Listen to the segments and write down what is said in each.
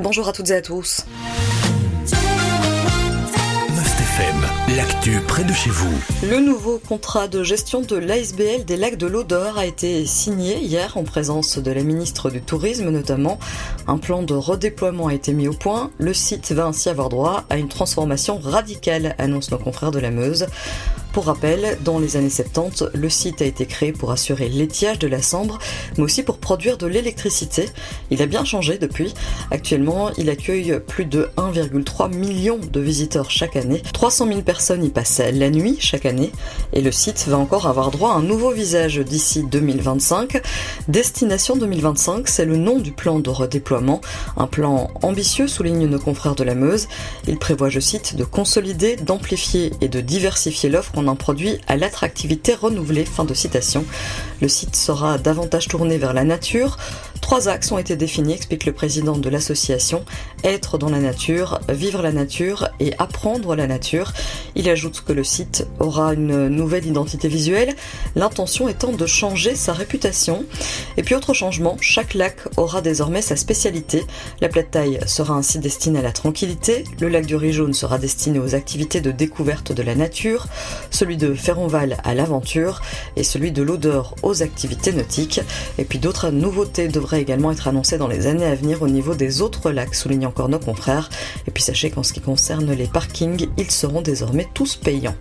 Bonjour à toutes et à tous. l'actu près de chez vous. Le nouveau contrat de gestion de l'ASBL des lacs de l'Odeur a été signé hier en présence de la ministre du Tourisme notamment. Un plan de redéploiement a été mis au point. Le site va ainsi avoir droit à une transformation radicale, annonce nos confrères de la Meuse. Pour rappel, dans les années 70, le site a été créé pour assurer l'étiage de la Sambre, mais aussi pour produire de l'électricité. Il a bien changé depuis. Actuellement, il accueille plus de 1,3 million de visiteurs chaque année. 300 000 personnes y passent la nuit chaque année. Et le site va encore avoir droit à un nouveau visage d'ici 2025. Destination 2025, c'est le nom du plan de redéploiement. Un plan ambitieux, souligne nos confrères de la Meuse. Il prévoit, je cite, de consolider, d'amplifier et de diversifier l'offre en produit à l'attractivité renouvelée. Fin de citation. Le site sera davantage tourné vers la nature. Trois axes ont été définis, explique le président de l'association. Être dans la nature, vivre la nature et apprendre la nature. Il ajoute que le site aura une nouvelle identité visuelle, l'intention étant de changer sa réputation. Et puis autre changement, chaque lac aura désormais sa spécialité. La plate taille sera ainsi destinée à la tranquillité, le lac du Riz Jaune sera destiné aux activités de découverte de la nature, celui de Ferronval à l'aventure et celui de l'odeur aux activités nautiques. Et puis d'autres nouveautés devraient également être annoncées dans les années à venir au niveau des autres lacs, souligne encore nos confrères. Et puis sachez qu'en ce qui concerne les parkings, ils seront désormais tous payants.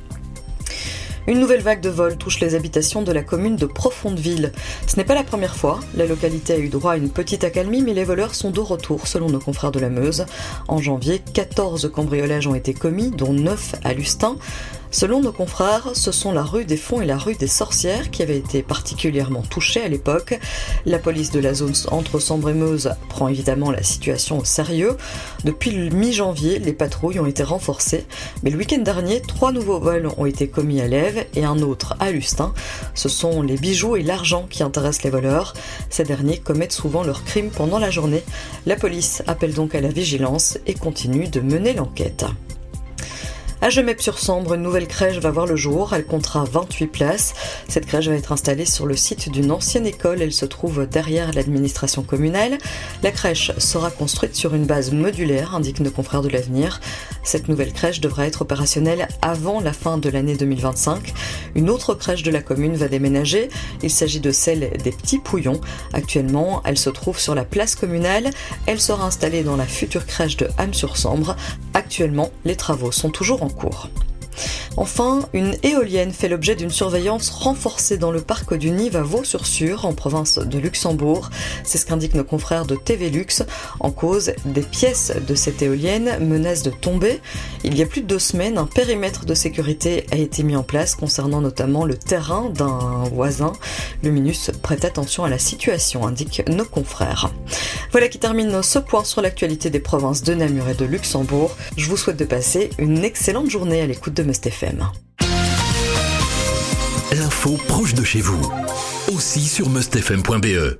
Une nouvelle vague de vols touche les habitations de la commune de Profondeville. Ce n'est pas la première fois. La localité a eu droit à une petite accalmie, mais les voleurs sont de retour, selon nos confrères de la Meuse. En janvier, 14 cambriolages ont été commis, dont 9 à Lustin. Selon nos confrères, ce sont la rue des Fonds et la rue des Sorcières qui avaient été particulièrement touchées à l'époque. La police de la zone entre Sambre et Meuse prend évidemment la situation au sérieux. Depuis le mi-janvier, les patrouilles ont été renforcées, mais le week-end dernier, trois nouveaux vols ont été commis à Lève et un autre à Lustin. Ce sont les bijoux et l'argent qui intéressent les voleurs. Ces derniers commettent souvent leurs crimes pendant la journée. La police appelle donc à la vigilance et continue de mener l'enquête. À Gemep-sur-Sambre, une nouvelle crèche va voir le jour. Elle comptera 28 places. Cette crèche va être installée sur le site d'une ancienne école. Elle se trouve derrière l'administration communale. La crèche sera construite sur une base modulaire, indique nos confrères de l'avenir. Cette nouvelle crèche devra être opérationnelle avant la fin de l'année 2025. Une autre crèche de la commune va déménager. Il s'agit de celle des Petits Pouillons. Actuellement, elle se trouve sur la place communale. Elle sera installée dans la future crèche de Ham-sur-Sambre. Actuellement, les travaux sont toujours en cours cours. Enfin, une éolienne fait l'objet d'une surveillance renforcée dans le parc du Nive à Vaux-sur-Sur, en province de Luxembourg. C'est ce qu'indiquent nos confrères de TV Lux. En cause, des pièces de cette éolienne menacent de tomber. Il y a plus de deux semaines, un périmètre de sécurité a été mis en place concernant notamment le terrain d'un voisin. Luminus prête attention à la situation, indiquent nos confrères. Voilà qui termine ce point sur l'actualité des provinces de Namur et de Luxembourg. Je vous souhaite de passer une excellente journée à l'écoute de Must L'info proche de chez vous, aussi sur mustfm.be.